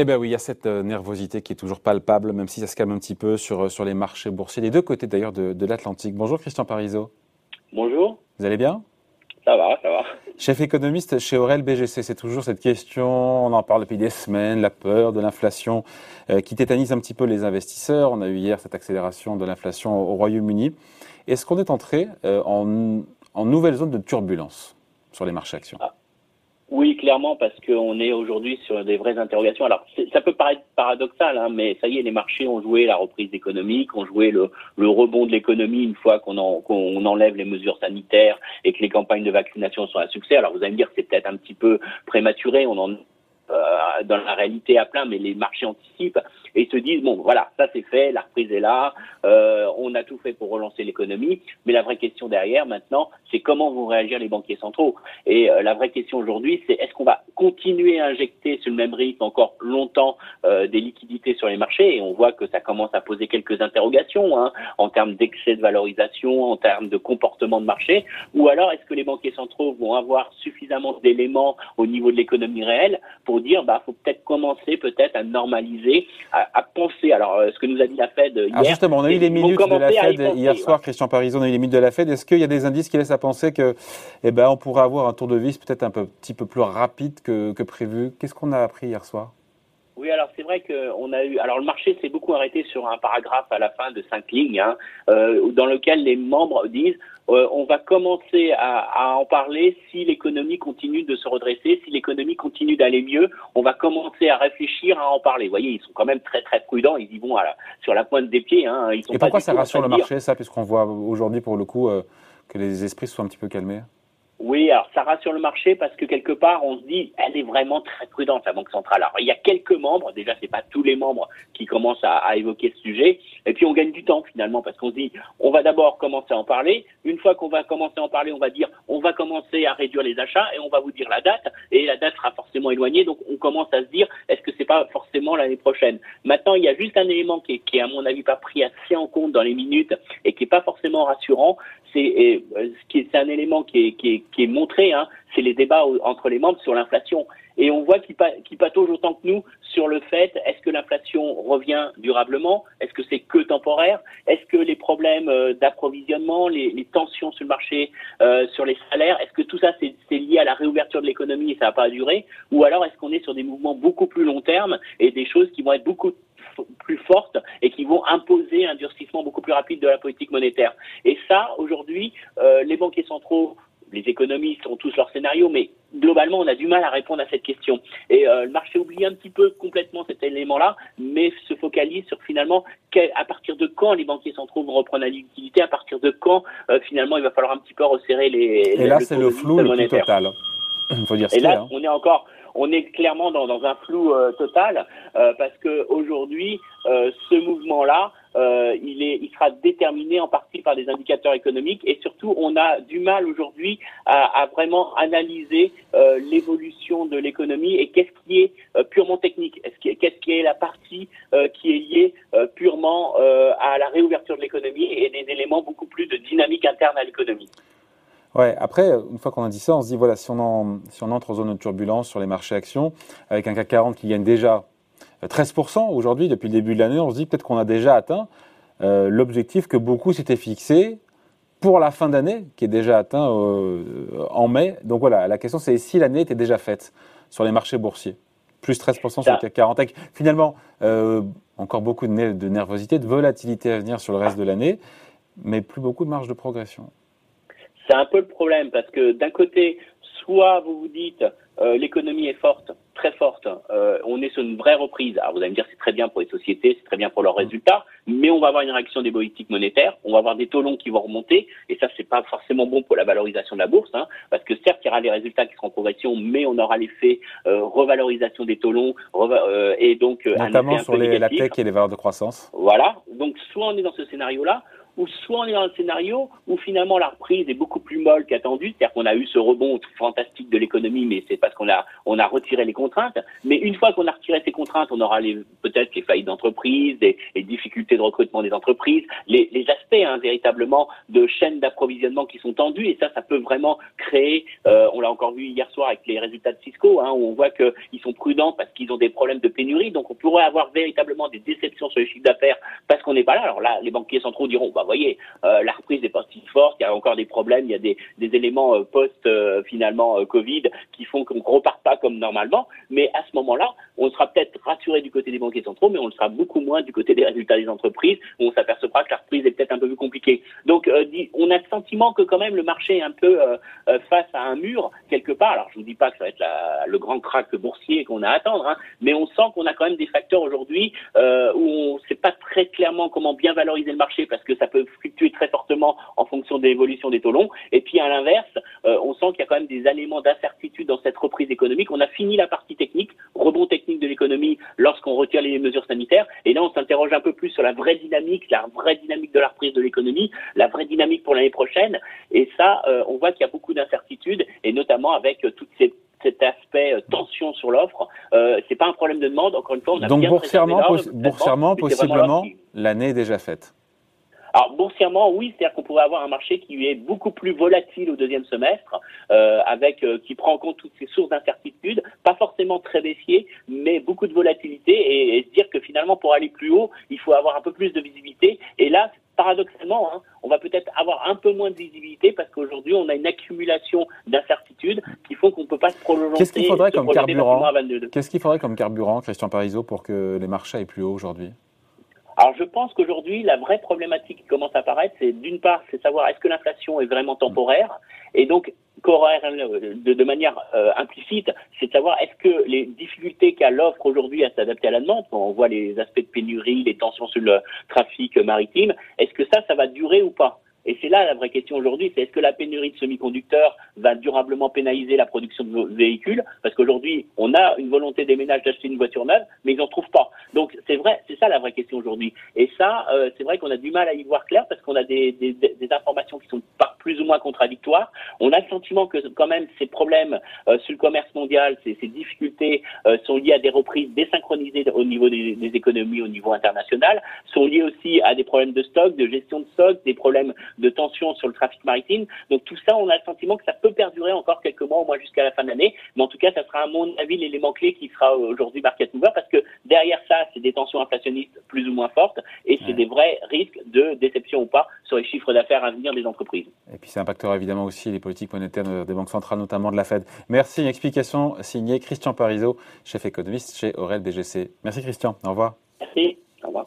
Eh bien oui, il y a cette euh, nervosité qui est toujours palpable, même si ça se calme un petit peu sur, euh, sur les marchés boursiers, les deux côtés d'ailleurs de, de l'Atlantique. Bonjour Christian Parizeau. Bonjour. Vous allez bien? Ça va, ça va. Chef économiste chez Aurel BGC, c'est toujours cette question, on en parle depuis des semaines, la peur de l'inflation euh, qui tétanise un petit peu les investisseurs. On a eu hier cette accélération de l'inflation au Royaume-Uni. Est-ce qu'on est entré en, en nouvelle zone de turbulence sur les marchés actions? Ah. Oui, clairement, parce qu'on est aujourd'hui sur des vraies interrogations. Alors, ça peut paraître paradoxal, hein, mais ça y est, les marchés ont joué la reprise économique, ont joué le, rebond de l'économie une fois qu'on enlève les mesures sanitaires et que les campagnes de vaccination sont un succès. Alors, vous allez me dire que c'est peut-être un petit peu prématuré, on en euh, dans la réalité à plein, mais les marchés anticipent et se disent bon voilà ça c'est fait, la reprise est là, euh, on a tout fait pour relancer l'économie, mais la vraie question derrière maintenant c'est comment vont réagir les banquiers centraux. Et euh, la vraie question aujourd'hui c'est est-ce qu'on va continuer à injecter sur le même rythme encore longtemps des liquidités sur les marchés? Et on voit que ça commence à poser quelques interrogations hein, en termes d'excès de valorisation, en termes de comportement de marché, ou alors est-ce que les banquiers centraux vont avoir suffisamment d'éléments au niveau de l'économie réelle pour dire, bah, faut peut-être commencer peut-être à normaliser, à, penser. Alors, euh, ce que nous a dit la Fed hier. Alors justement, on a eu les minutes de la Fed hier soir, Christian Parison, on a eu les minutes de la Fed. Est-ce qu'il y a des indices qui laissent à penser que, eh ben, on pourrait avoir un tour de vis peut-être un peu, petit peu plus rapide que, que prévu? Qu'est-ce qu'on a appris hier soir? Oui, alors c'est vrai qu'on a eu. Alors le marché s'est beaucoup arrêté sur un paragraphe à la fin de cinq lignes, hein, euh, dans lequel les membres disent euh, on va commencer à, à en parler si l'économie continue de se redresser, si l'économie continue d'aller mieux, on va commencer à réfléchir à en parler. Vous voyez, ils sont quand même très très prudents. Ils y vont à la, sur la pointe des pieds. Hein, ils sont Et pourquoi ça rassure le marché, ça, puisqu'on voit aujourd'hui pour le coup euh, que les esprits sont un petit peu calmés? Oui, alors ça rassure le marché parce que quelque part on se dit elle est vraiment très prudente la banque centrale. Alors il y a quelques membres, déjà c'est pas tous les membres qui commencent à, évoquer ce sujet, et puis on gagne du temps finalement parce qu'on se dit on va d'abord commencer à en parler. Une fois qu'on va commencer à en parler, on va dire on va commencer à réduire les achats et on va vous dire la date et la date sera forcément éloignée. Donc on commence à se dire est-ce que c'est pas forcément l'année prochaine? Maintenant il y a juste un élément qui est, qui est à mon avis pas pris assez en compte dans les minutes et qui est pas forcément rassurant, c'est euh, c'est un élément qui est, montré, hein, c'est les débats entre les membres sur l'inflation. Et on voit qu'ils qu pataugent autant que nous sur le fait est-ce que l'inflation revient durablement? Est-ce que c'est que temporaire? Est-ce que les problèmes euh, d'approvisionnement, les, les, tensions sur le marché, euh, sur les salaires, est-ce que tout ça c'est lié à la réouverture de l'économie et ça va pas durer? Ou alors est-ce qu'on est sur des mouvements beaucoup plus long terme et des choses qui vont être beaucoup plus fortes et qui vont imposer un durcissement beaucoup plus rapide de la politique monétaire. Et ça, aujourd'hui, euh, les banquiers centraux les économistes ont tous leur scénario, mais globalement, on a du mal à répondre à cette question. Et euh, le marché oublie un petit peu complètement cet élément-là, mais se focalise sur finalement à partir de quand les banquiers centraux vont reprendre la liquidité, à partir de quand euh, finalement il va falloir un petit peu resserrer les. Et là, c'est le flou le plus total. Faut dire. Et là, hein. on est encore on est clairement dans, un flou euh, total euh, parce que aujourd'hui, euh, ce mouvement-là, il sera déterminé en partie par des indicateurs économiques et surtout, on a du mal aujourd'hui à, à, vraiment analyser l'évolution de l'économie et qu'est-ce qui est purement technique, qu'est-ce qui est la partie qui est liée purement à la réouverture de l'économie et des éléments beaucoup plus de dynamique interne à l'économie? Ouais, après, une fois qu'on a dit ça, on se dit, voilà, si on, entre en zone de turbulence sur les marchés actions, avec un CAC 40 qui gagne déjà 13% euh, aujourd'hui, depuis le début de l'année, on se dit peut-être qu'on a déjà atteint euh, l'objectif que beaucoup s'étaient fixé pour la fin d'année, qui est déjà atteint euh, en mai. Donc voilà, la question c'est si l'année était déjà faite sur les marchés boursiers. Plus 13% sur le CAC 40. finalement, encore beaucoup de, de nervosité, de volatilité à venir sur le reste de l'année, mais plus beaucoup de marge de progression. C'est un peu le problème parce que d'un côté, soit vous vous dites euh, l'économie est forte, très forte, euh, on est sur une vraie reprise. Alors vous allez me dire c'est très bien pour les sociétés, c'est très bien pour leurs résultats, mais on va avoir une réaction des politiques monétaires, on va avoir des taux longs qui vont remonter, et ça c'est pas forcément bon pour la valorisation de la bourse, hein, parce que certes il y aura des résultats qui seront en progression, mais on aura l'effet euh, revalorisation des taux longs, euh, et donc notamment sur les, la tech et les valeurs de croissance. Voilà, donc soit on est dans ce scénario-là, où soit on est dans un scénario où finalement la reprise est beaucoup plus molle qu'attendu, c'est-à-dire qu'on a eu ce rebond fantastique de l'économie, mais c'est parce qu'on a, on a retiré les contraintes. Mais une fois qu'on a retiré ces contraintes, on aura peut-être les faillites d'entreprise, les, difficultés de recrutement des entreprises, les, aspects hein, véritablement de chaînes d'approvisionnement qui sont tendus, et ça, ça peut vraiment créer, euh, on l'a encore vu hier soir avec les résultats de Cisco, hein, où on voit qu'ils sont prudents parce qu'ils ont des problèmes de pénurie, donc on pourrait avoir véritablement des déceptions sur les chiffres d'affaires parce qu'on n'est pas là. Alors là, les banquiers centraux diront, bah voyez, euh, la reprise n'est pas si forte, il y a encore des problèmes, il y a des, éléments euh, post euh, finalement Covid qui font qu'on repart pas comme normalement, mais à ce moment-là, on sera peut-être rassuré du côté des banquiers centraux, mais on le sera beaucoup moins du côté des résultats des entreprises, où on s'apercevra que la reprise est peut-être un peu plus compliquée. Donc, on a le sentiment que quand même le marché est un peu face à un mur quelque part. Alors, je vous dis pas que ça va être le grand crack boursier qu'on a à attendre, hein, mais on sent qu'on a quand même des facteurs aujourd'hui où on ne sait pas très clairement comment bien valoriser le marché parce que ça peut fluctuer très fortement en fonction de l'évolution des taux longs. Et puis à l'inverse, euh, on sent qu'il y a quand même des éléments d'incertitude dans cette reprise économique. On a fini la partie technique, rebond technique de l'économie lorsqu'on retire les mesures sanitaires. Et là, on s'interroge un peu plus sur la vraie dynamique, la vraie dynamique de la reprise de l'économie, la vraie dynamique pour l'année prochaine. Et ça, euh, on voit qu'il y a beaucoup d'incertitudes, et notamment avec toutes ces cet aspect euh, tension sur l'offre. Euh, c'est pas un problème de demande. Encore une fois, on a donc boursièrement, boursièrement possiblement, l'année est déjà faite. Alors boursièrement, oui, c'est-à-dire qu'on pourrait avoir un marché qui est beaucoup plus volatile au deuxième semestre, euh, avec euh, qui prend en compte toutes ces sources d'incertitude, pas forcément très baissier, mais beaucoup de volatilité, et, et, se dire que finalement pour aller plus haut, il faut avoir un peu plus de visibilité. Et là, paradoxalement, hein, on va peut-être avoir un peu moins de visibilité parce qu'aujourd'hui, on a une accumulation d'incertitudes qui font qu'on ne peut pas se prolonger. Qu'est-ce qu'il faudrait comme carburant Qu'est-ce qu'il faudrait comme carburant, Christian Parizeau, pour que les marchés aillent plus haut aujourd'hui? Alors je pense qu'aujourd'hui, la vraie problématique qui commence à apparaître, c'est d'une part, c'est savoir est-ce que l'inflation est vraiment temporaire, et donc de, de manière euh, implicite, c'est de savoir est-ce que les difficultés qu'a l'offre aujourd'hui à s'adapter à la demande, quand on voit les aspects de pénurie, les tensions sur le trafic maritime, est-ce que ça, ça va durer ou pas? Et c'est là la vraie question aujourd'hui, c'est est-ce que la pénurie de semi-conducteurs va durablement pénaliser la production de véhicules? Parce qu'aujourd'hui, on a une volonté des ménages d'acheter une voiture neuve, mais ils n'en trouvent pas. Donc c'est vrai, c'est ça la vraie question aujourd'hui. Et ça, euh, c'est vrai qu'on a du mal à y voir clair parce qu'on a des, informations qui sont pas plus ou moins contradictoires. On a le sentiment que quand même ces problèmes euh, sur le commerce mondial, ces, ces difficultés euh, sont liées à des reprises désynchronisées au niveau des, des, économies au niveau international, sont liées aussi à des problèmes de stock, de gestion de stock, des problèmes de tension sur le trafic maritime. Donc tout ça, on a le sentiment que ça peut perdurer encore quelques mois, au moins jusqu'à la fin de l'année. Mais en tout cas, ça sera à mon avis l'élément clé qui sera aujourd'hui market mover parce que derrière ça, c'est des tensions inflationnistes plus ou moins fortes et c'est des vrais risques de déception ou pas sur les chiffres d'affaires à venir des entreprises. Et puis ça impactera évidemment aussi les politiques monétaires des banques centrales, notamment de la Fed. Merci. Une explication signée Christian Parizeau, chef économiste chez Aurel BGC. Merci Christian. Au revoir. Merci. Au revoir.